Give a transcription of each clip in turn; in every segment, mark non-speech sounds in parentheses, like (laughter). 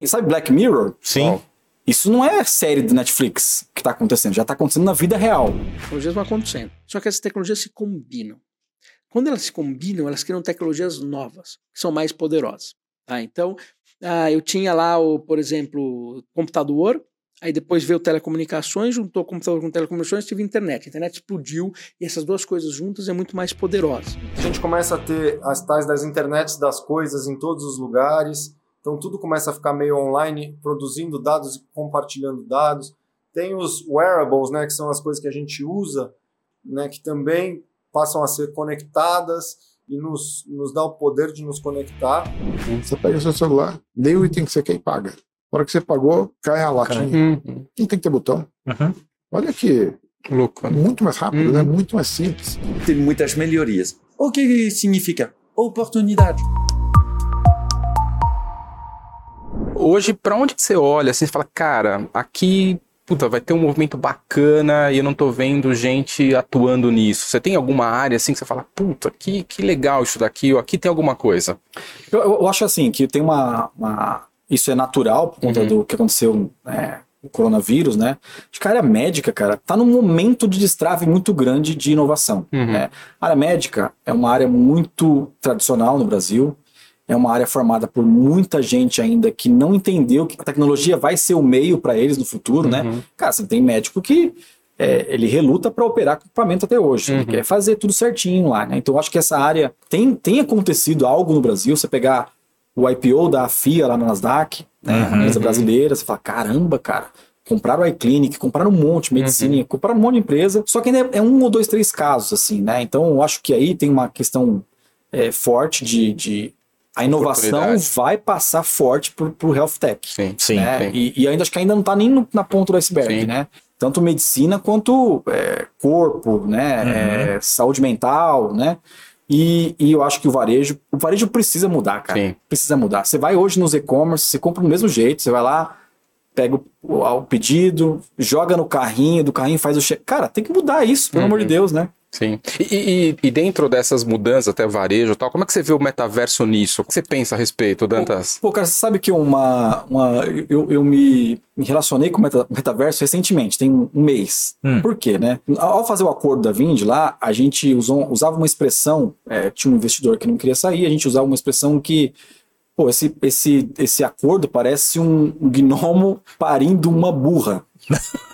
E sabe Black Mirror? Sim. Isso não é série do Netflix que está acontecendo, já está acontecendo na vida real. Tecnologias vão acontecendo. Só que essas tecnologias se combinam. Quando elas se combinam, elas criam tecnologias novas, que são mais poderosas. Tá? Então, ah, eu tinha lá, o, por exemplo, computador, aí depois veio telecomunicações, juntou computador com telecomunicações, tive internet. A internet explodiu e essas duas coisas juntas é muito mais poderosa. A gente começa a ter as tais das internets das coisas em todos os lugares, então tudo começa a ficar meio online, produzindo dados e compartilhando dados. Tem os wearables, né, que são as coisas que a gente usa, né, que também passam a ser conectadas e nos, nos dá o poder de nos conectar. Você pega o seu celular, lê o item que você quer e paga. Na hora que você pagou, cai a latinha. Uhum. Não tem que ter botão. Uhum. Olha que Louco. né? muito mais rápido, Uhum. né? muito mais simples. tem muitas melhorias. O que significa? Oportunidade. Hoje, pra onde que você olha? Você fala, cara, aqui puta, vai ter um movimento bacana e eu não tô vendo gente atuando nisso. Você tem alguma área assim que você fala, puta, que, que legal isso daqui, ou aqui tem alguma coisa. Eu, eu acho assim que tem uma, uma- Isso é natural por conta Uhum. do que aconteceu né, o coronavírus, né? Acho que a área médica, cara, tá num momento de destrave muito grande de inovação. Uhum. né? A área médica é uma área muito tradicional no Brasil. É uma área formada por muita gente ainda que não entendeu que a tecnologia vai ser o meio para eles no futuro, né? Uhum. Cara, você tem médico que é, ele reluta para operar com equipamento até hoje. Ele Uhum. quer fazer tudo certinho lá, né? Então eu acho que essa área tem, tem acontecido algo no Brasil. Você pegar o IPO da FIA lá na Nasdaq, né? A Uhum. empresa brasileira, você fala, caramba, cara. Compraram o iClinic, compraram um monte, medicina, compraram um monte de empresa. Só que ainda é um ou dois, três casos, assim, né? Então eu acho que aí tem uma questão é, forte de, de a inovação vai passar forte pro, health tech. Sim, Sim, né? sim. E, e ainda acho que ainda não está nem no- na ponta do iceberg, Sim. né? Tanto medicina quanto é, corpo, né? Uhum. É, saúde mental, né? E, e eu acho que o varejo, o varejo precisa mudar, cara. Sim. Precisa mudar. Você vai hoje nos e-commerce, você compra do mesmo jeito, você vai lá, pega o, o- o pedido, joga no carrinho, do carrinho faz o cheque. Cara, tem que mudar isso, pelo Uhum. amor de Deus, né? Sim. E, e- e dentro dessas mudanças, até varejo e tal, como é que você vê o metaverso nisso? O que você pensa a respeito, Dantas? Pô, cara, você sabe que uma. uma eu, eu me, me relacionei com o meta- metaverso recentemente, tem um, um mês. Hum. Por quê, né? Ao fazer o acordo da Vind lá, a gente usou, usava uma expressão, é, tinha um investidor que não queria sair, a gente usava uma expressão que. Pô, esse, esse, esse acordo parece um, um gnomo parindo uma burra. (laughs)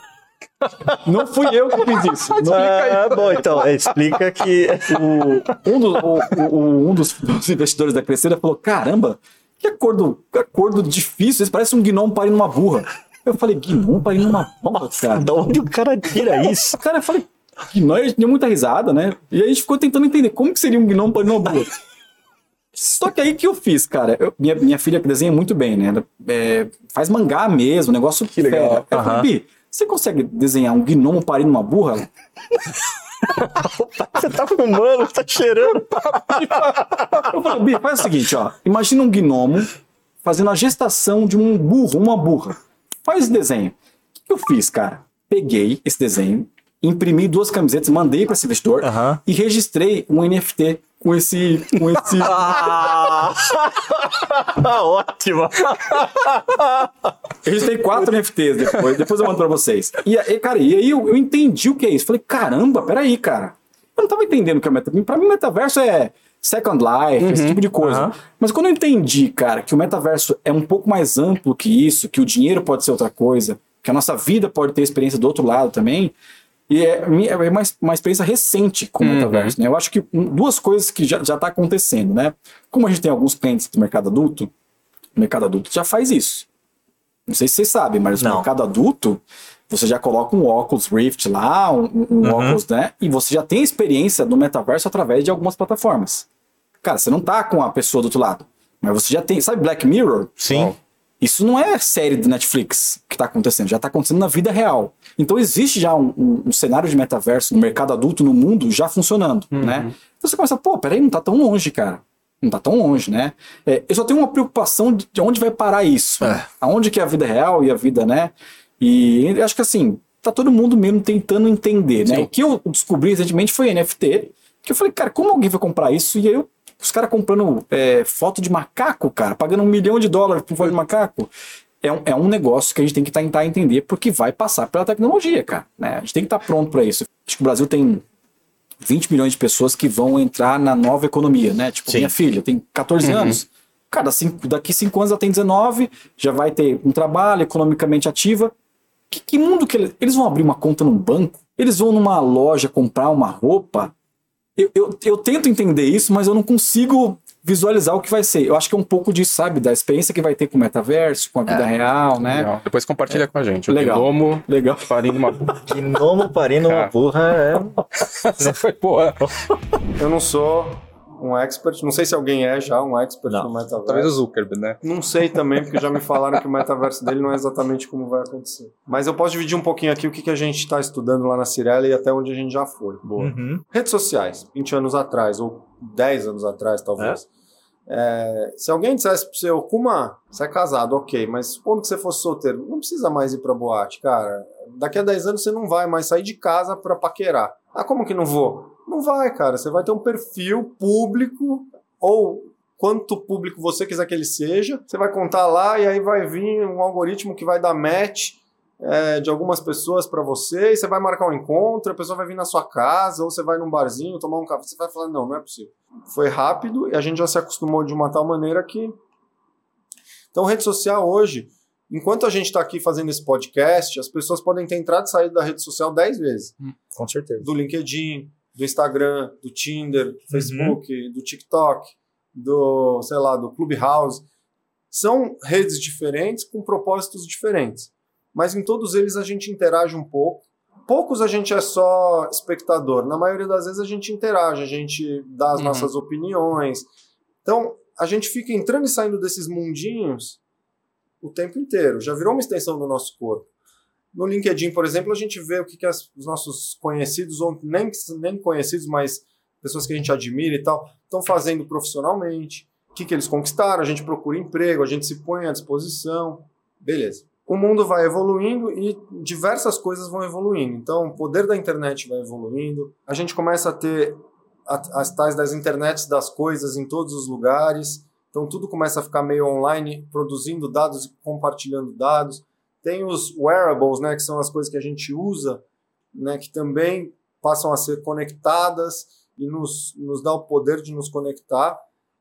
não fui eu que fiz isso. (laughs) Não- Ah, bom, então, explica que. o- um, do- o- o- um dos, dos (laughs) investidores da Crescera falou: caramba, que acordo, que acordo difícil, esse parece um gnomo parindo uma burra. Eu falei, gnomo parindo uma burra, cara. Da onde o cara tira isso? Cara, eu falei, gnomo, a gente deu muita risada, né? E a gente ficou tentando entender como que seria um gnomo parindo uma burra. Só que aí que eu fiz, cara, eu- minha, minha filha que desenha muito bem, né? Ela, é, faz mangá mesmo, negócio que legal. Eu falei, Bi, você consegue desenhar um gnomo parindo uma burra? (laughs) Você tá fumando, tá cheirando. Eu falei, Bi, faz o seguinte, ó. Imagina um gnomo fazendo a gestação de um burro, uma burra. Faz esse desenho. O que eu fiz, cara? Peguei esse desenho, imprimi duas camisetas, mandei para esse investidor e registrei um NFT com esse. Com esse... (laughs) Ah, ótimo. Eu registrei quatro NFTs depois, depois eu mando pra vocês. E aí, cara, e aí eu, eu entendi o que é isso. Falei, caramba, peraí, cara. Eu não tava entendendo o que é metaverso. Pra mim, metaverso é Second Life, esse tipo de coisa. aham. Mas quando eu entendi, cara, que o metaverso é um pouco mais amplo que isso, que o dinheiro pode ser outra coisa, que a nossa vida pode ter experiência do outro lado também. E é, minha- é uma, uma experiência recente com o metaverso, né? Eu acho que duas coisas que já, já tá acontecendo, né? Como a gente tem alguns clientes do mercado adulto, o mercado adulto já faz isso. Não sei se vocês sabem, mas Não. no mercado adulto, você já coloca um óculos Rift lá, um, um Uhum. óculos, né? E você já tem experiência no metaverso através de algumas plataformas. Cara, você não tá com a pessoa do outro lado, mas você já tem. Sabe Black Mirror? Sim. Isso não é série do Netflix que tá acontecendo, já tá acontecendo na vida real. Então existe já um, um- um cenário de metaverso no mercado adulto, no mundo, já funcionando, Uhum. né? Então você começa, pô, peraí, não tá tão longe, cara. Não tá tão longe, né? É, eu só tenho uma preocupação de de onde vai parar isso. É. Aonde que é a vida real e a vida, né? E eu acho que assim, tá todo mundo mesmo tentando entender, né? Sim. O que eu descobri recentemente foi NFT, que eu falei, cara, como alguém vai comprar isso? E aí eu Os caras comprando é, foto de macaco, cara, pagando um milhão de dólares por foto de macaco. É um, é um negócio que a gente tem que tentar entender porque vai passar pela tecnologia, cara. Né? A gente tem que estar pronto para isso. Acho que o Brasil tem 20 milhões de pessoas que vão entrar na nova economia, né? Tipo, Sim. minha filha tem 14 Uhum. anos. Cara, cinco- daqui 5 anos ela tem 19, já vai ter um trabalho economicamente ativa. Que, que mundo que eles, eles vão abrir uma conta num banco? Eles vão numa loja comprar uma roupa? Eu, eu, eu tento entender isso, mas eu não consigo visualizar o que vai ser. Eu acho que é um pouco disso, sabe? Da experiência que vai ter com o metaverso, com a vida real, né? Legal. Depois compartilha com a gente. O Legal. Gnomo Legal. parindo uma. (laughs) Gnomo parindo uma burra é. (laughs) Essa foi boa. Eu não sou um expert, não sei se alguém é já um expert Não. no metaverso. Talvez o Zuckerberg, né? Não sei também, porque já me falaram que o metaverso dele não é exatamente como vai acontecer. Mas eu posso dividir um pouquinho aqui o que, que a gente está estudando lá na Cirela e até onde a gente já foi. Uhum. Redes sociais, 20 anos atrás, ou 10 anos atrás, talvez. É, se alguém dissesse pro você, "Ô, Kuma, você é casado, ok, mas supondo que você fosse solteiro, não precisa mais ir pra boate, cara. Daqui a 10 anos você não vai mais sair de casa pra paquerar. Ah, como que não vou? Não vai, cara. Você vai ter um perfil público ou quanto público você quiser que ele seja. Você vai contar lá e aí vai vir um algoritmo que vai dar match é, de algumas pessoas pra você e você vai marcar um encontro, a pessoa vai vir na sua casa ou você vai num barzinho tomar um café. Você vai falar, não, não é possível. Foi rápido e a gente já se acostumou de uma tal maneira que. Então, rede social hoje, enquanto a gente está aqui fazendo esse podcast, as pessoas podem ter entrado e saído da rede social 10 vezes Com certeza. do LinkedIn, do Instagram, do Tinder, do Facebook, do TikTok, do, sei lá, do Clubhouse. São redes diferentes com propósitos diferentes. Mas em todos eles a gente interage um pouco. Poucos a gente é só espectador. Na maioria das vezes a gente interage, a gente dá as Uhum. nossas opiniões. Então, a gente fica entrando e saindo desses mundinhos o tempo inteiro. Já virou uma extensão do nosso corpo. No LinkedIn, por exemplo, a gente vê o que, que as- os nossos conhecidos, ou nem, nem conhecidos, mas pessoas que a gente admira e tal, estão fazendo profissionalmente, o que, que eles conquistaram, a gente procura emprego, a gente se põe à disposição. Beleza. O mundo vai evoluindo e diversas coisas vão evoluindo. Então, o poder da internet vai evoluindo, a gente começa a ter as tais das internets das coisas em todos os lugares. Então, tudo começa a ficar meio online, produzindo dados e compartilhando dados. Tem os wearables, né, que são as coisas que a gente usa, né, que também passam a ser conectadas e nos, nos dá o poder de nos conectar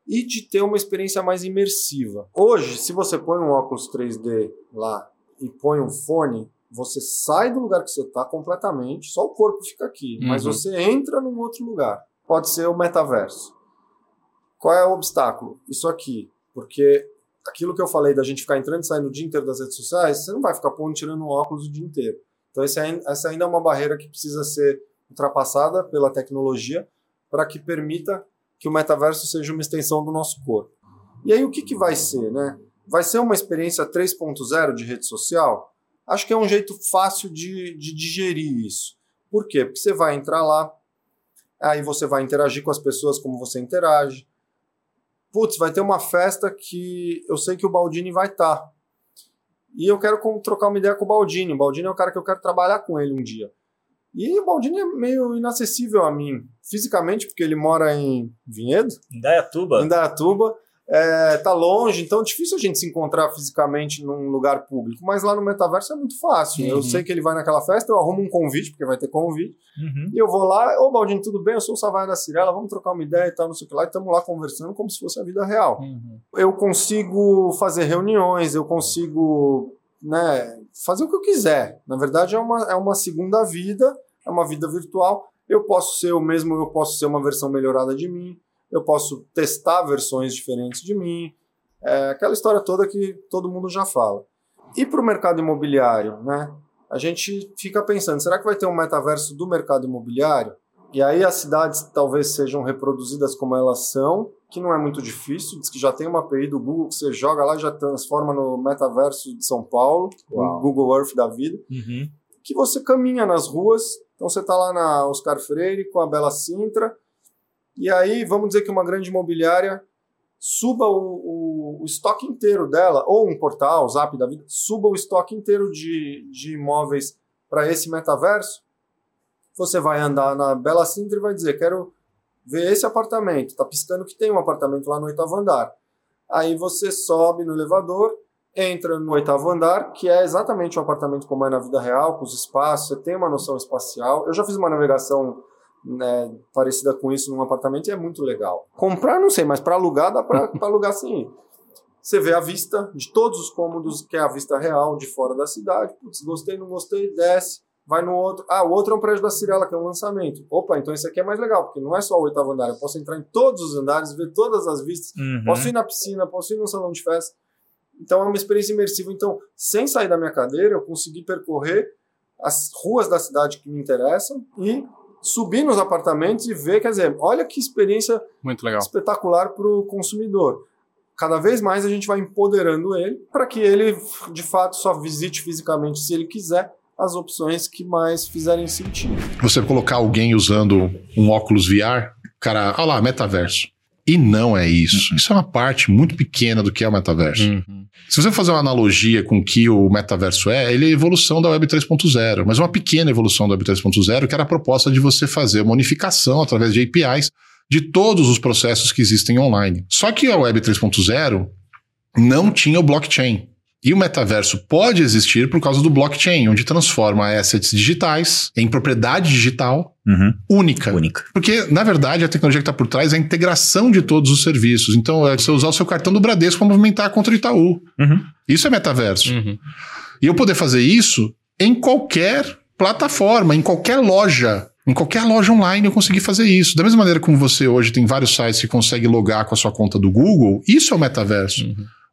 e de ter uma experiência mais imersiva. Hoje, se você põe um óculos 3D lá e põe um fone, você sai do lugar que você está completamente, só o corpo fica aqui, mas Uhum. você entra num outro lugar. Pode ser o metaverso. Qual é o obstáculo? Isso aqui. Porque aquilo que eu falei da gente ficar entrando e saindo o dia inteiro das redes sociais, você não vai ficar pondo tirando um óculos o dia inteiro. Então essa ainda é uma barreira que precisa ser ultrapassada pela tecnologia para que permita que o metaverso seja uma extensão do nosso corpo. E aí o que, que vai ser, né? Vai ser uma experiência 3.0 de rede social? Acho que é um jeito fácil de, de digerir isso. Por quê? Porque você vai entrar lá, aí você vai interagir com as pessoas como você interage. Putz, vai ter uma festa que eu sei que o Baldini vai estar. E eu quero trocar uma ideia com o Baldini. O Baldini é o cara que eu quero trabalhar com ele um dia. E o Baldini é meio inacessível a mim, fisicamente, porque ele mora em Vinhedo, Indaiatuba. em Dayatuba, é, tá longe, então é difícil a gente se encontrar fisicamente num lugar público. Mas lá no metaverso é muito fácil. Eu Uhum. sei que ele vai naquela festa, eu arrumo um convite, porque vai ter convite. Uhum. E eu vou lá, ô Baldini, tudo bem? Eu sou o Savaia da Cirela, vamos trocar uma ideia e tal, não sei o que lá, e estamos lá conversando como se fosse a vida real. Eu consigo fazer reuniões, eu consigo né, fazer o que eu quiser. Na verdade, é uma, é uma segunda vida, é uma vida virtual. Eu posso ser o mesmo, eu posso ser uma versão melhorada de mim, eu posso testar versões diferentes de mim. É aquela história toda que todo mundo já fala. E para o mercado imobiliário, né? A gente fica pensando, será que vai ter um metaverso do mercado imobiliário? E aí as cidades talvez sejam reproduzidas como elas são, que não é muito difícil. Diz que já tem uma API do Google que você joga lá e já transforma no metaverso de São Paulo, Uau. no Google Earth da vida Uhum. que você caminha nas ruas. Então você está lá na Oscar Freire com a Bela Sintra, e aí vamos dizer que uma grande imobiliária suba o, o- o estoque inteiro dela, ou um portal, Zap da vida, suba o estoque inteiro de, de imóveis para esse metaverso. Você vai andar na Bela Sintra e vai dizer: quero vê esse apartamento, tá piscando que tem um apartamento lá no oitavo andar. Aí você sobe no elevador, entra no oitavo andar, que é exatamente um apartamento como é na vida real, com os espaços, você tem uma noção espacial. Eu já fiz uma navegação né, parecida com isso num apartamento e é muito legal. Comprar, não sei, mas para alugar, dá para alugar sim. Você vê a vista de todos os cômodos, que é a vista real de fora da cidade. Putz, gostei, não gostei, desce, vai no outro. Ah, o outro é um prédio da Cirela, que é um lançamento. Opa, então esse aqui é mais legal, porque não é só o oitavo andar. Eu posso entrar em todos os andares, ver todas as vistas. Uhum. Posso ir na piscina, posso ir no salão de festa. Então é uma experiência imersiva. Então, sem sair da minha cadeira, eu consegui percorrer as ruas da cidade que me interessam e subir nos apartamentos e ver, quer dizer, olha que experiência Muito legal. espetacular para o consumidor. Cada vez mais a gente vai empoderando ele para que ele, de fato, só visite fisicamente, se ele quiser, as opções que mais fizerem sentido. Você colocar alguém usando um óculos VR, cara, olha lá, metaverso. E não é isso. Isso é uma parte muito pequena do que é o metaverso. Uhum. Se você fazer uma analogia com o que o metaverso é, ele é a evolução da Web 3.0, mas uma pequena evolução da Web 3.0, que era a proposta de você fazer uma unificação através de APIs de todos os processos que existem online. Só que a Web 3.0 não tinha o blockchain. E o metaverso pode existir por causa do blockchain, onde transforma assets digitais em propriedade digital Uhum. única. Única. Porque, na verdade, a tecnologia que está por trás é a integração de todos os serviços. Então, é você usar o seu cartão do Bradesco para movimentar contra o Itaú. Uhum. Isso é metaverso. Uhum. E eu poder fazer isso em qualquer plataforma, em qualquer loja. Em qualquer loja online eu consegui fazer isso. Da mesma maneira como você hoje tem vários sites que consegue logar com a sua conta do Google, isso é o metaverso.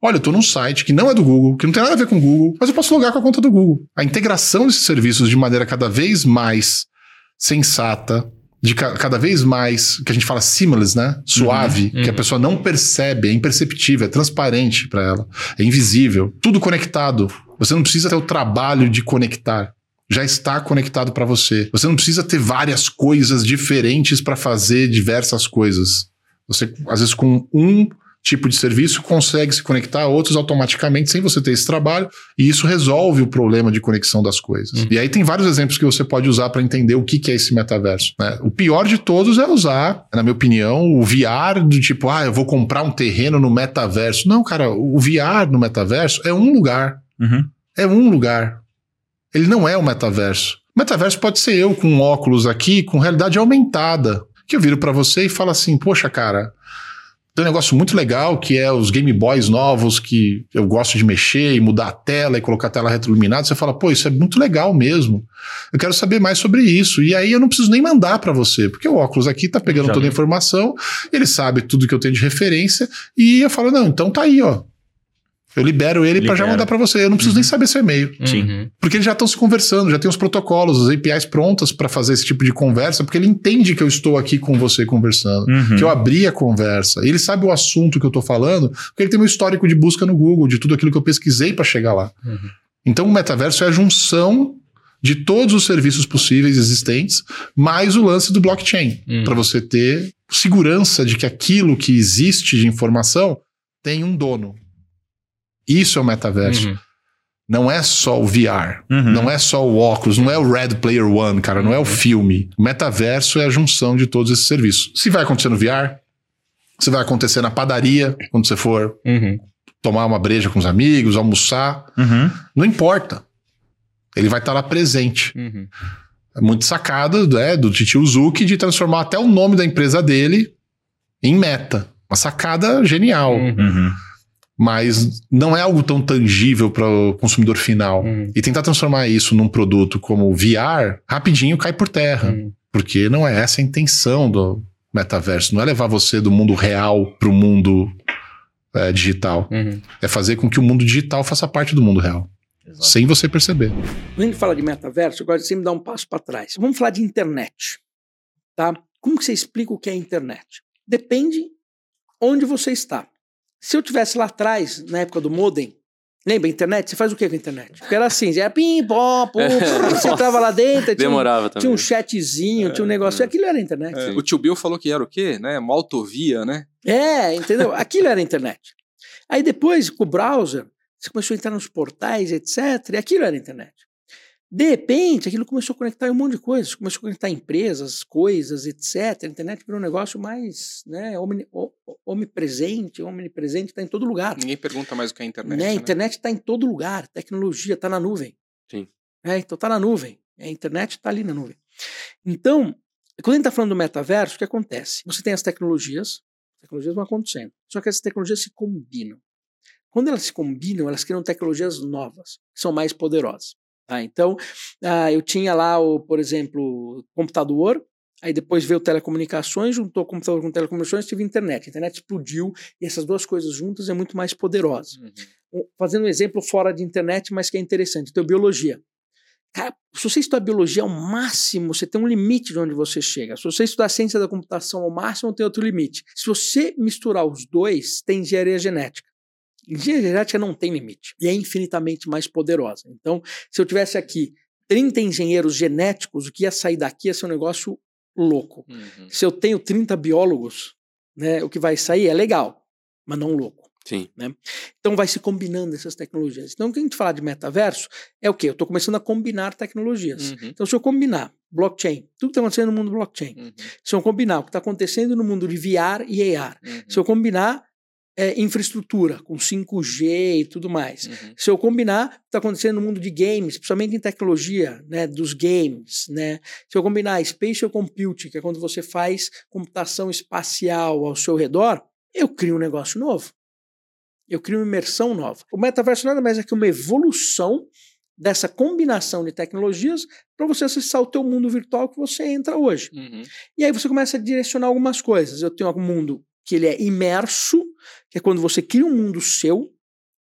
Olha, eu estou num site que não é do Google, que não tem nada a ver com o Google, mas eu posso logar com a conta do Google. A integração desses serviços de maneira cada vez mais sensata, de ca- cada vez mais, que a gente fala seamless, né? Suave, que a pessoa não percebe, é imperceptível, é transparente para ela, é invisível, tudo conectado. Você não precisa ter o trabalho de conectar. Já está conectado para você. Você não precisa ter várias coisas diferentes para fazer diversas coisas. Você, às vezes, com um tipo de serviço, consegue se conectar a outros automaticamente sem você ter esse trabalho, e isso resolve o problema de conexão das coisas. E aí tem vários exemplos que você pode usar para entender o que, que é esse metaverso. né? O pior de todos é usar, na minha opinião, o VR do tipo, ah, eu vou comprar um terreno no metaverso. Não, cara, o VR no metaverso é um lugar. Uhum. É um lugar. Ele não é o metaverso. O metaverso pode ser eu com óculos aqui, com realidade aumentada. Que eu viro pra você e falo assim: Poxa, cara, tem um negócio muito legal que é os Game Boys novos que eu gosto de mexer e mudar a tela e colocar a tela retroiluminada. Você fala, pô, isso é muito legal mesmo. Eu quero saber mais sobre isso. E aí eu não preciso nem mandar pra você, porque o óculos aqui tá pegando Já toda a informação, ele sabe tudo que eu tenho de referência e eu falo, não, então tá aí, ó. Eu libero ele pra já mandar pra você. Eu não preciso nem saber seu e-mail. Sim. Uhum. Porque eles já estão se conversando, já tem os protocolos, as APIs prontas para fazer esse tipo de conversa, porque ele entende que eu estou aqui com você conversando, Uhum. que eu abri a conversa. Ele sabe o assunto que eu estou falando, porque ele tem meu histórico de busca no Google, de tudo aquilo que eu pesquisei para chegar lá. Uhum. Então o metaverso é a junção de todos os serviços possíveis existentes, mais o lance do blockchain, Uhum. para você ter segurança de que aquilo que existe de informação tem um dono. Isso é o metaverso. Uhum. Não é só o VR, Uhum. não é só o óculos, não é o Red Player One, cara, não é o filme. O metaverso é a junção de todos esses serviços. Se vai acontecer no VR, se vai acontecer na padaria, quando você for Uhum. tomar uma breja com os amigos, almoçar, Uhum. não importa. Ele vai estar lá presente. Uhum. É muito sacada né, do Titio Zuki de transformar até o nome da empresa dele em meta. Uma sacada genial. Uhum. Mas não é algo tão tangível para o consumidor final. Uhum. E tentar transformar isso num produto como o VR, rapidinho cai por terra. Uhum. Porque não é essa a intenção do metaverso. Não é levar você do mundo real para o mundo é, digital. Uhum. É fazer com que o mundo digital faça parte do mundo real. Exato. Sem você perceber. Quando a gente fala de metaverso, eu gosto de sempre dar um passo para trás. Vamos falar de internet. Tá? Como que você explica o que é internet? Depende onde você está. Se eu tivesse lá atrás, na época do modem, lembra a internet? Você faz o que com a internet? Porque era assim, era pim, pó, pum, (laughs) pum, você entrava lá dentro, tinha um, Demorava também. tinha um chatzinho, tinha um negócio, aquilo era internet. É, o tio Bill falou que era o quê? Né? Uma autovia, né? É, entendeu? Aquilo era a internet. Aí depois, com o browser, você começou a entrar nos portais, etc. E aquilo era a internet. De repente, aquilo começou a conectar um monte de coisas, começou a conectar empresas, coisas, etc. A internet virou um negócio mais né, omni, omnipresente, omnipresente, está em todo lugar. Ninguém pergunta mais o que é internet. Né? A né? internet está em todo lugar, tecnologia está na nuvem. Sim. É, então está na nuvem. A internet está ali na nuvem. Então, quando a gente está falando do metaverso, o que acontece? Você tem as tecnologias, as tecnologias vão acontecendo, só que essas tecnologias se combinam. Quando elas se combinam, elas criam tecnologias novas, que são mais poderosas. Tá? Então, ah, eu tinha lá, o, por exemplo, computador, aí depois veio telecomunicações, juntou computador com telecomunicações, tive internet. A internet explodiu e essas duas coisas juntas é muito mais poderosa. Uhum. Um- Fazendo um exemplo fora de internet, mas que é interessante, então biologia. Cara, se você estudar biologia ao máximo, você tem um limite de onde você chega. Se você estudar ciência da computação ao máximo, tem outro limite. Se você misturar os dois, tem engenharia genética. Engenharia genética não tem limite e é infinitamente mais poderosa. Então, se eu tivesse aqui 30 engenheiros genéticos, o que ia sair daqui ia ser um negócio louco. Uhum. Se eu tenho 30 biólogos, né, o que vai sair é legal, mas não louco. Sim. Né? Então vai se combinando essas tecnologias. Então, quando a gente fala de metaverso, é o quê? Eu estou começando a combinar tecnologias. Uhum. Então, se eu combinar blockchain, tudo que está acontecendo no mundo blockchain, Uhum. se eu combinar o que está acontecendo no mundo de VR e AR, Uhum. se eu combinar é, infraestrutura com 5G e tudo mais, Uhum. se eu combinar está acontecendo no mundo de games, principalmente em tecnologia, né, dos games, né, se eu combinar spatial computing, que é quando você faz computação espacial ao seu redor, eu crio um negócio novo. Eu crio uma imersão nova. O metaverso nada mais é que uma evolução dessa combinação de tecnologias para você acessar o teu mundo virtual que você entra hoje. Uhum. E aí você começa a direcionar algumas coisas. Eu tenho um mundo que ele é imerso, que é quando você cria um mundo seu,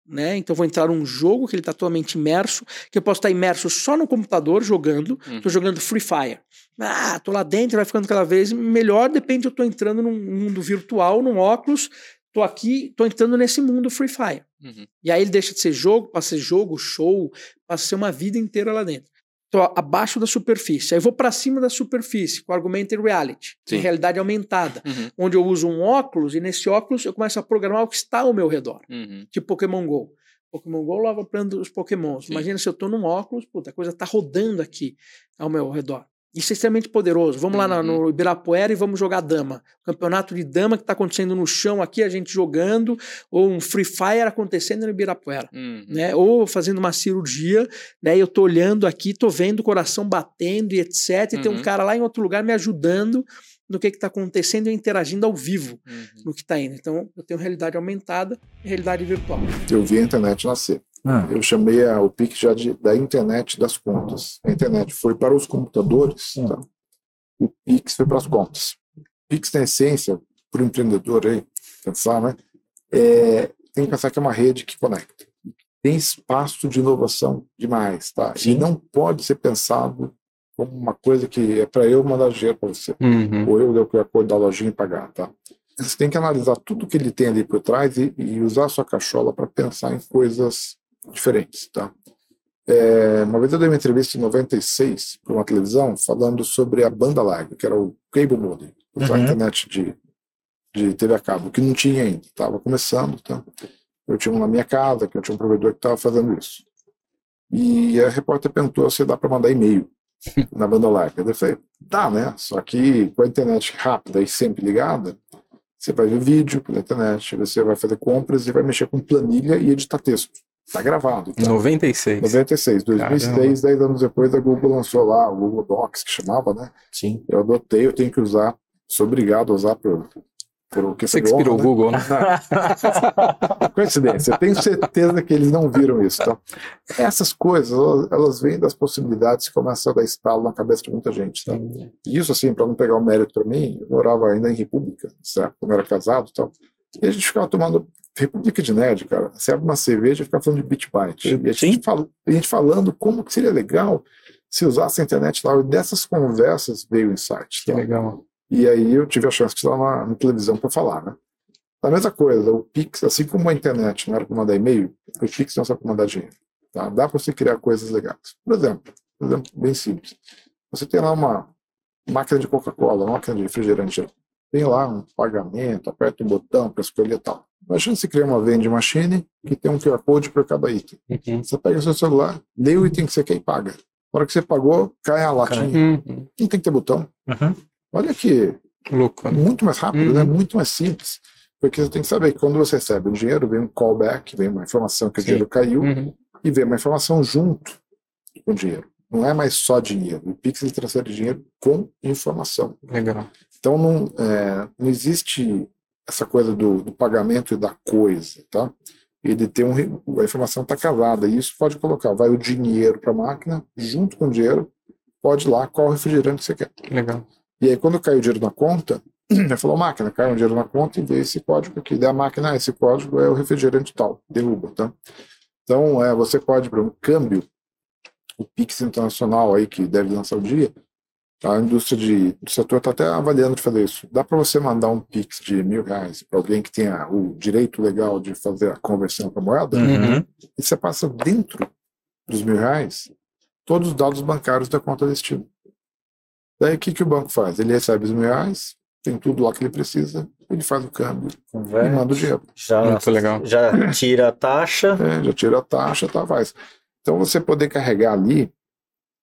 né? Então eu vou entrar num jogo que ele está totalmente imerso, que eu posso estar imerso só no computador jogando, Uhum. estou jogando Free Fire. Ah, tô lá dentro, vai ficando cada vez melhor, depende eu tô entrando num mundo virtual, num óculos, tô aqui, tô entrando nesse mundo Free Fire. Uhum. E aí ele deixa de ser jogo, passa a ser jogo, show, passa a ser uma vida inteira lá dentro. Tô abaixo da superfície. Aí eu vou para cima da superfície, com augmented reality, Sim. realidade aumentada, Uhum. onde eu uso um óculos e nesse óculos eu começo a programar o que está ao meu redor, Uhum. tipo Pokémon Go. Pokémon Go lava plano os Pokémons. Sim. Imagina se eu estou num óculos, puta, a coisa está rodando aqui ao meu redor. Isso é extremamente poderoso. Vamos lá Uhum. no Ibirapuera e vamos jogar dama. Campeonato de dama que está acontecendo no chão aqui, a gente jogando, ou um Free Fire acontecendo no Ibirapuera Uhum. né? Ou fazendo uma cirurgia, né? E eu tô olhando aqui, tô vendo o coração batendo e etc. E tem um Uhum. cara lá em outro lugar me ajudando no que que tá acontecendo e interagindo ao vivo Uhum. no que tá indo. Então, eu tenho realidade aumentada e realidade virtual. Eu vi a internet nascer. Eu chamei a, o PIC já de, da internet das contas. A internet foi para os computadores, tá? o PIX foi para as contas. O PIX, na essência, para o empreendedor aí, pensar, né? É, tem que pensar que é uma rede que conecta. Tem espaço de inovação demais, tá? E não pode ser pensado como uma coisa que é para eu mandar dinheiro para você Uhum. ou eu der o Code da lojinha e pagar, tá? Você tem que analisar tudo que ele tem ali por trás e, e usar a sua cachola para pensar em coisas diferentes, tá? É, uma vez eu dei uma entrevista em 96 para uma televisão falando sobre a banda larga, que era o cable modem, usar a Uhum. internet de, de TV a cabo, que não tinha ainda, estava começando, tá? Eu tinha um na minha casa, que eu tinha um provedor que estava fazendo isso. E a repórter perguntou se dá para mandar e-mail na banda larga. Eu falei, dá, né? Só que com a internet rápida e sempre ligada, você vai ver vídeo pela internet, você vai fazer compras e vai mexer com planilha e editar texto. Tá gravado. Tá? 96. 96, 2006, 10 anos depois, a Google lançou lá o Google Docs, que chamava, né? Sim. Eu adotei, eu tenho que usar, sou obrigado a usar por, por que Você que inspirou o Google, né? (laughs) Coincidência, eu tenho certeza que eles não viram isso. Então, essas coisas, elas, elas vêm das possibilidades que começam a dar estalo na cabeça de muita gente. Tá? E isso, assim, para não pegar o mérito para mim, eu morava ainda em República, certo? Como era casado e tal. E a gente ficava tomando República de Nerd, cara. Você abre uma cerveja e fica falando de Bitbyte. E a gente, fala, a gente falando como que seria legal se usasse a internet lá. E dessas conversas veio o insight. Que tá? legal. E aí eu tive a chance de estar na, na televisão para falar, né? A mesma coisa, o Pix, assim como a internet não era para mandar e-mail, o Pix não é só para mandar dinheiro. Tá? Dá para você criar coisas legais. Por exemplo, por exemplo, bem simples. Você tem lá uma máquina de Coca-Cola, uma máquina de refrigerante. Tem lá um pagamento, aperta um botão para escolher tal. Imagina você criar uma vending machine que tem um QR Code para cada item. Uhum. Você pega o seu celular, lê o item que você quer e paga. Na hora que você pagou, cai a latinha. Uhum. Não tem que ter botão. Uhum. Olha que Louco. né? muito mais rápido, Uhum. né? Muito mais simples. Porque você tem que saber que quando você recebe o dinheiro, vem um callback, vem uma informação que o dinheiro caiu Uhum. e vem uma informação junto com o dinheiro. Não é mais só dinheiro. O Pix transfere dinheiro com informação. Legal. Então não, é, não existe essa coisa do, do pagamento e da coisa, tá? Ele tem um, a informação está casada e isso pode colocar, vai o dinheiro para a máquina, junto com o dinheiro, pode ir lá qual refrigerante você quer. Legal. E aí quando cai o dinheiro na conta, (clears throat) ele falou, máquina, cai um dinheiro na conta e vê esse código aqui. Daí a máquina, ah, esse código é o refrigerante tal, derruba, tá? Então é, você pode, para um câmbio, o Pix Internacional aí que deve lançar o dia, a indústria de, do setor está até avaliando de fazer isso. Dá para você mandar um Pix de mil reais para alguém que tenha o direito legal de fazer a conversão para moeda, Uhum. e você passa dentro dos mil reais todos os dados bancários da conta destino. Daí o que, que o banco faz? Ele recebe os mil reais, tem tudo lá que ele precisa, ele faz o câmbio e Converte. manda o dinheiro. Já, Muito legal. já tira a taxa. É, já tira a taxa, tá, faz. Então você poder carregar ali,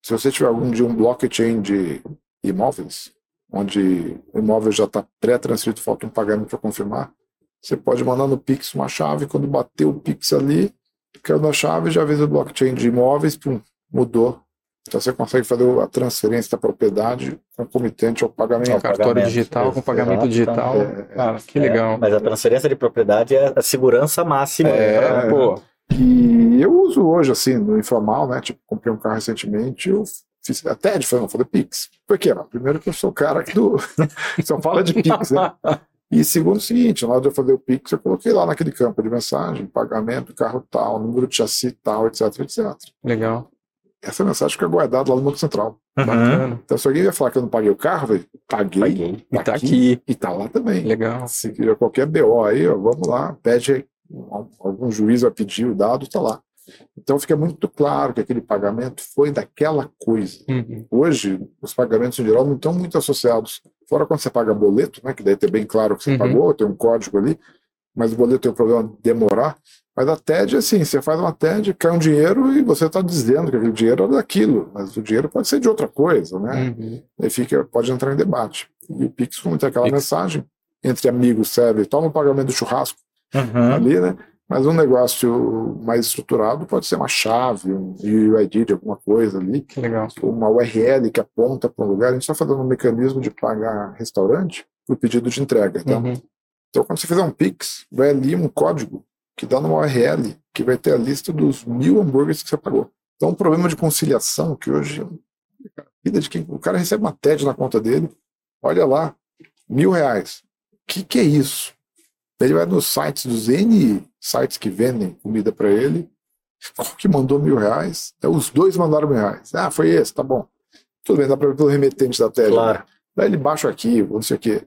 se você tiver algum dia um blockchain de imóveis, onde o imóvel já está pré-transferido, falta um pagamento para confirmar, você pode mandar no Pix uma chave, quando bater o Pix ali, caiu na chave, já avisa o blockchain de imóveis, pum, mudou. Então você consegue fazer a transferência da propriedade concomitante ao pagamento. Ao Cartório pagamento. digital com pagamento Exato. digital. É, Cara, que É, legal. mas a transferência de propriedade é a segurança máxima. É, pô. E eu uso hoje, assim, no informal, né? Tipo, comprei um carro recentemente, eu fiz até de não falei Pix. Por quê? Primeiro que eu sou o cara que do, (laughs) só fala de Pix, né? E segundo o seguinte, na hora de eu fazer o Pix, eu coloquei lá naquele campo de mensagem, pagamento, carro tal, número de chassi tal, etc, etc. Legal. Essa mensagem fica guardada lá no Banco Central. Uhum. Então, se alguém vai falar que eu não paguei o carro, velho, paguei, Paguei. E tá aqui. e tá lá também. Legal. Se qualquer BO aí, ó, vamos lá, pede, algum juiz vai pedir o dado, tá lá. Então fica muito claro que aquele pagamento foi daquela coisa. Uhum. Hoje, os pagamentos em geral não estão muito associados. Fora quando você paga boleto, né, que daí tem bem claro que você Uhum. pagou, tem um código ali, mas o boleto tem o problema de demorar. Mas a TED, assim, você faz uma TED, cai um dinheiro e você está dizendo que aquele dinheiro é daquilo, mas o dinheiro pode ser de outra coisa, né? Uhum. Aí fica, pode entrar em debate. E o Pix, como tem aquela Pix. mensagem, entre amigos serve, toma o pagamento do churrasco Uhum. ali, né? Mas um negócio mais estruturado pode ser uma chave, um UID de alguma coisa ali, Que legal. uma URL que aponta para um lugar. A gente está fazendo um mecanismo de pagar restaurante por pedido de entrega. Então, Uhum. então, quando você fizer um Pix, vai ali um código que dá numa URL que vai ter a lista dos mil hambúrgueres que você pagou. Então, um problema de conciliação que hoje a vida de quem o cara recebe uma TED na conta dele, olha lá, mil reais. O que, que é isso? Ele vai nos sites dos N sites que vendem comida para ele. Qual que mandou mil reais? É, os dois mandaram mil reais. Ah, foi esse, tá bom. Tudo bem, dá para ver pelo remetente da TED. Claro. Daí ele baixa o arquivo, não sei o quê.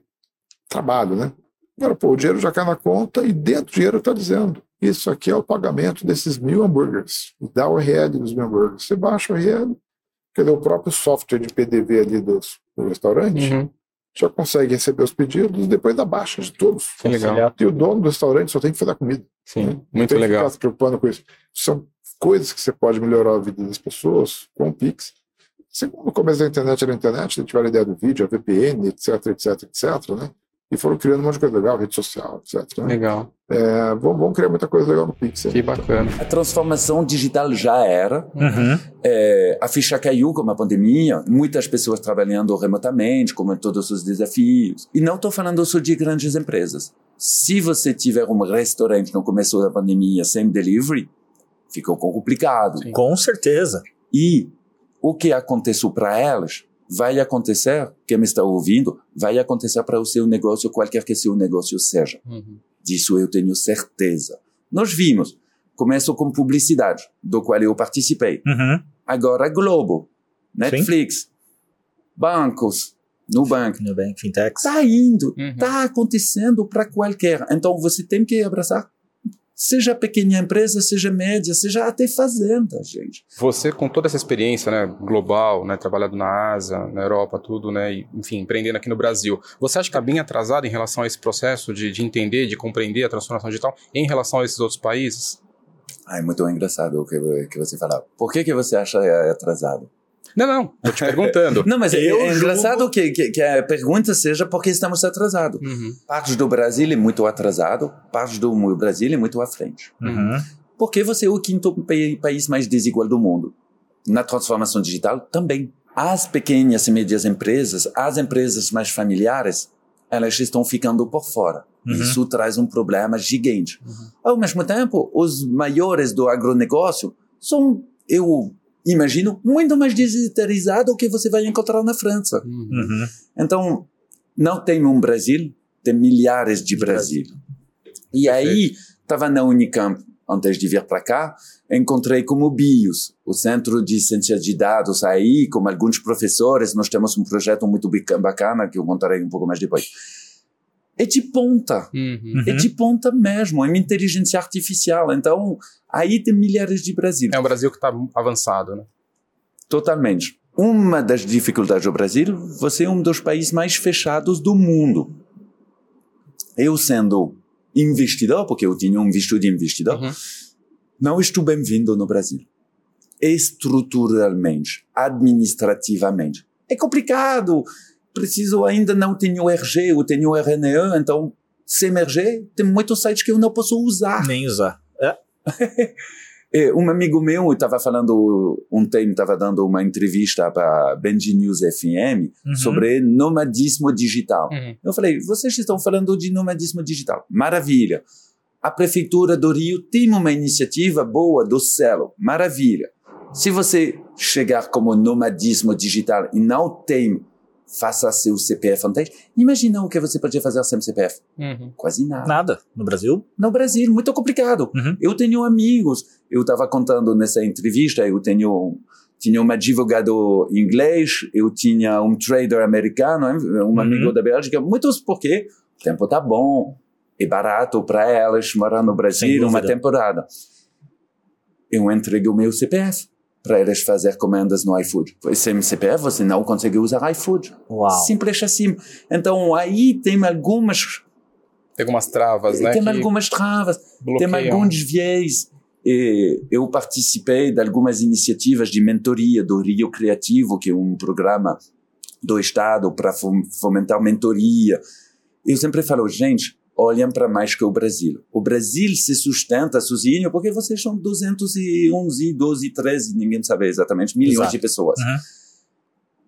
Trabalho, né? Agora, pô, o dinheiro já cai na conta e dentro do dinheiro está dizendo: isso aqui é o pagamento desses mil hambúrgueres. E dá o URL dos mil hambúrgueres. Você baixa o URL, quer dizer, o próprio software de PDV ali dos, do restaurante Uhum. já consegue receber os pedidos depois da baixa de todos. Que legal. E o dono do restaurante só tem que fazer a comida. Sim, Não muito tem que legal. ficar se preocupando com isso. São coisas que você pode melhorar a vida das pessoas com o Pix. Como no começo da internet era a internet, tiveram a ideia do vídeo, a VPN, etc, etc, etc, né? E foram criando um monte de coisa legal, rede social, etc. Né? Legal. É, vão, vão criar muita coisa legal no Pix. Que bacana. A transformação digital já era. Uhum. É, a ficha caiu com a pandemia, muitas pessoas trabalhando remotamente, com todos os desafios. E não estou falando só de grandes empresas. Se você tiver um restaurante no começo da pandemia sem delivery, ficou complicado. Sim. Com certeza. E o que aconteceu para elas vai acontecer, quem me está ouvindo, vai acontecer para o seu negócio, qualquer que seu negócio seja. Uhum. Disso eu tenho certeza. Nós vimos. Começo com publicidade, do qual eu participei. Uhum. Agora Globo, Netflix, bancos, Nubank. Nubank, Fintechs. Está indo, Uhum. está acontecendo para qualquer. Então você tem que abraçar, seja pequena empresa, seja média, seja até fazenda, gente. Você, com toda essa experiência né, global, né, trabalhado na Ásia, na Europa, tudo, né, e, enfim, empreendendo aqui no Brasil, você acha que está bem atrasado em relação a esse processo de, de entender, de compreender a transformação digital em relação a esses outros países? Ah, é muito engraçado o que, que você falou. Por que, que você acha é atrasado? Não, não, tô te perguntando. (laughs) Não, mas é, Eu é julgo- engraçado que, que, que a pergunta seja porque estamos atrasados. Uhum. Parte do Brasil é muito atrasado, parte do Brasil é muito à frente. Uhum. Porque você é o quinto pa- país mais desigual do mundo. Na transformação digital, também. As pequenas e médias empresas, as empresas mais familiares, elas estão ficando por fora. Uhum. Isso traz um problema gigante. Ao mesmo tempo, os maiores do agronegócio são, eu imagino, muito mais digitalizados do que você vai encontrar na França. Uhum. Uhum. Então, não tem um Brasil, tem milhares de Brasil. E aí, estava na Unicamp, antes de vir para cá, encontrei com o BIOS, o Centro de Ciência de Dados aí, com alguns professores, nós temos um projeto muito bacana, que eu contarei um pouco mais depois. É de ponta, Uhum. é de ponta mesmo, é uma inteligência artificial. Então, aí tem milhares de Brasil. É um Brasil que tá avançado, né? Totalmente. Uma das dificuldades do Brasil, você é um dos países mais fechados do mundo. Eu sendo investidor, porque eu tinha um visto de investidor, Uhum. não estou bem-vindo no Brasil. Estruturalmente, administrativamente. É complicado. Preciso ainda não tenho RG, eu tenho RNE, então sem RG tem muitos sites que eu não posso usar. Nem usar. É, (laughs) um amigo meu estava falando um tempo, estava dando uma entrevista para Benji News FM Uhum. sobre nomadismo digital. Uhum. Eu falei, vocês estão falando de nomadismo digital. Maravilha. A prefeitura do Rio tem uma iniciativa boa do Celo. Maravilha. Se você chegar como nomadismo digital e não tem, faça seu CPF antes, imagina o que você podia fazer sem CPF. Uhum. Quase nada. Nada. No Brasil? No Brasil, muito complicado. Uhum. Eu tenho amigos. Eu estava contando nessa entrevista, eu tenho tinha um advogado inglês, eu tinha um trader americano, um Uhum. amigo da Bélgica, muitos porque o tempo tá bom, é barato para elas morar no Brasil uma temporada. Eu entreguei o meu CPF para elas fazer comendas no iFood. Sem CPF você não consegue usar iFood. Uau. Simples assim. Então aí tem algumas Tem algumas travas, né? tem algumas travas bloqueiam. tem alguns viés. E eu participei de algumas iniciativas de mentoria do Rio Criativo, que é um programa do Estado para fom- fomentar mentoria. Eu sempre falo, gente, olhem para mais que o Brasil. O Brasil se sustenta sozinho porque vocês são 211, 12, 13, ninguém sabe exatamente, milhões Exato. de pessoas. Uhum.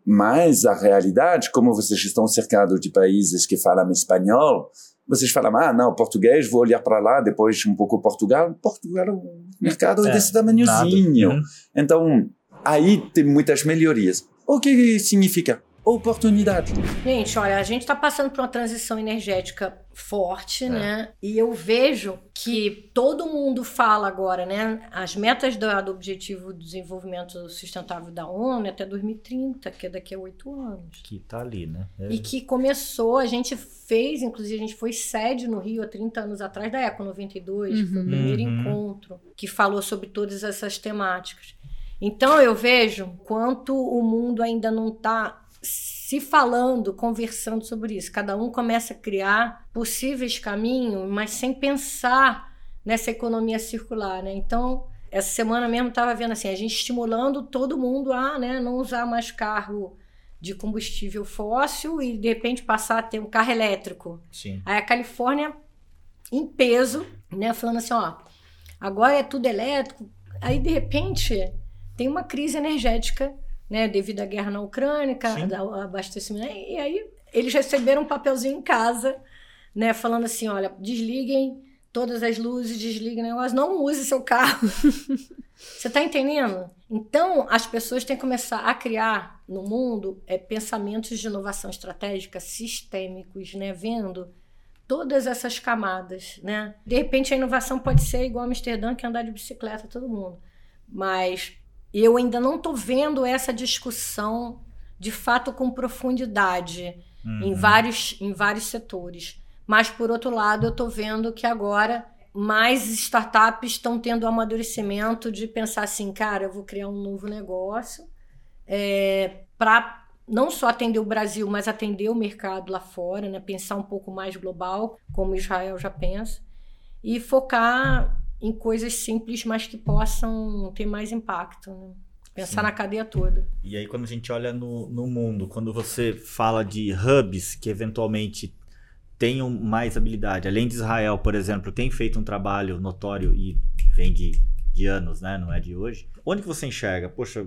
Mas a realidade, como vocês estão cercados de países que falam espanhol, vocês falam, ah, não, português, vou olhar para lá, depois um pouco Portugal. Portugal é um mercado É, desse tamanhozinho. Uhum. Então, aí tem muitas melhorias. O que significa? Oportunidade. Gente, olha, a gente está passando por uma transição energética forte, né? E eu vejo que todo mundo fala agora, né? As metas do, do Objetivo de Desenvolvimento Sustentável da ONU é até 2030, que é daqui a oito anos. Que tá ali, né? É. E que começou, a gente fez, inclusive, a gente foi sede no Rio há 30 anos atrás, da Eco 92, foi o primeiro Uhum. encontro que falou sobre todas essas temáticas. Então eu vejo quanto o mundo ainda não está se falando, conversando sobre isso. Cada um começa a criar possíveis caminhos, mas sem pensar nessa economia circular, né? Então, essa semana mesmo estava vendo assim, a gente estimulando todo mundo a né, não usar mais carro de combustível fóssil e de repente passar a ter um carro elétrico. Sim. Aí a Califórnia, em peso, né, falando assim, ó, agora é tudo elétrico. Aí, de repente, tem uma crise energética, né, devido à guerra na Ucrânia, ao abastecimento. né, E aí, eles receberam um papelzinho em casa, né, falando assim, olha, desliguem todas as luzes, desliguem o negócio, não use seu carro. (laughs) Você tá entendendo? Então, as pessoas têm que começar a criar no mundo é, pensamentos de inovação estratégica sistêmicos, né? Vendo todas essas camadas, né? De repente, a inovação pode ser igual a Amsterdã, que é andar de bicicleta todo mundo. Mas eu ainda não estou vendo essa discussão de fato com profundidade em, Uhum. vários, em vários setores. Mas, por outro lado, eu estou vendo que agora mais startups estão tendo o amadurecimento de pensar assim, cara, eu vou criar um novo negócio para não só atender o Brasil, mas atender o mercado lá fora, né? pensar um pouco mais global, como Israel já pensa, e focar em coisas simples, mas que possam ter mais impacto. Né? Pensar na cadeia toda. E aí, quando a gente olha no, no mundo, quando você fala de hubs que eventualmente tenham mais habilidade, além de Israel, por exemplo, tem feito um trabalho notório e vem de, de anos, né? Não é de hoje. Onde que você enxerga? Poxa,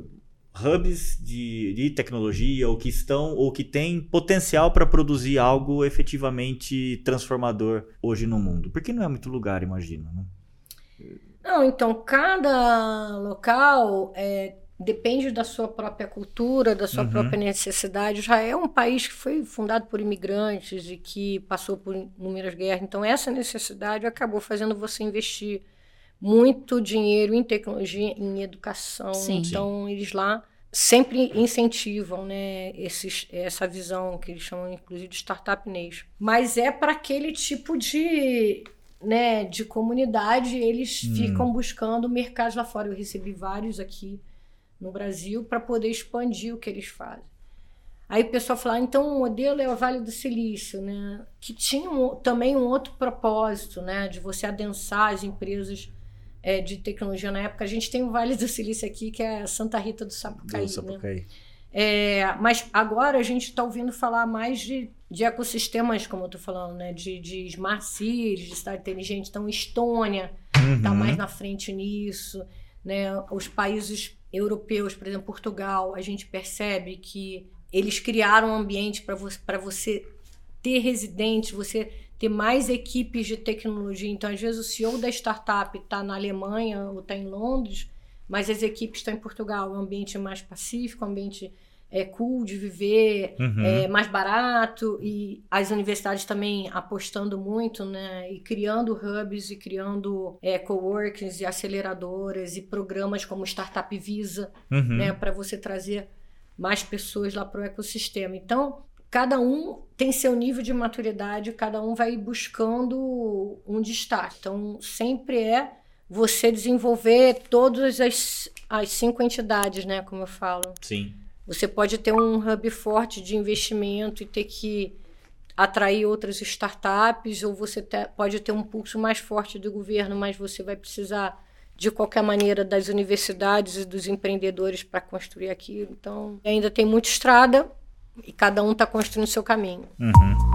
hubs de, de tecnologia ou que estão ou que têm potencial para produzir algo efetivamente transformador hoje no mundo? Porque não é muito lugar, imagino. Né? Não, então cada local é, depende da sua própria cultura, da sua Uhum. própria necessidade. Israel é um país que foi fundado por imigrantes e que passou por inúmeras guerras. Então, essa necessidade acabou fazendo você investir muito dinheiro em tecnologia, em educação. Sim. Então, eles lá sempre incentivam né, esses, essa visão que eles chamam, inclusive, de Startup Nation. Mas é para aquele tipo de, né, de comunidade, eles Hum. ficam buscando mercados lá fora. Eu recebi vários aqui no Brasil para poder expandir o que eles fazem. Aí o pessoal fala, ah, então o modelo é o Vale do Silício, né? Que tinha um- também um outro propósito, né? De você adensar as empresas eh, de tecnologia na época. A gente tem o Vale do Silício aqui, que é Santa Rita do Sapucaí, Do né? Sapucaí. É, mas agora a gente está ouvindo falar mais de, de ecossistemas, como eu estou falando, né? De, de smart cities, de cidade inteligente. Então, Estônia está Uhum. mais na frente nisso. Né? Os países europeus, por exemplo, Portugal, a gente percebe que eles criaram um ambiente para você, pra você ter residentes, você ter mais equipes de tecnologia. Então, às vezes, o CEO da startup está na Alemanha ou está em Londres, mas as equipes estão em Portugal. É um ambiente mais pacífico, um ambiente é, cool de viver, Uhum. é mais barato e as universidades também apostando muito, né? E criando hubs e criando é, coworkings e aceleradoras e programas como Startup Visa, Uhum. né? Para você trazer mais pessoas lá para o ecossistema. Então, cada um tem seu nível de maturidade, cada um vai buscando um destaque. Então, sempre é você desenvolver todas as, as cinco entidades, né? Como eu falo. Sim. Você pode ter um hub forte de investimento e ter que atrair outras startups, ou você te- pode ter um pulso mais forte do governo, mas você vai precisar, de qualquer maneira, das universidades e dos empreendedores para construir aquilo. Então, ainda tem muita estrada e cada um está construindo o seu caminho. Uhum.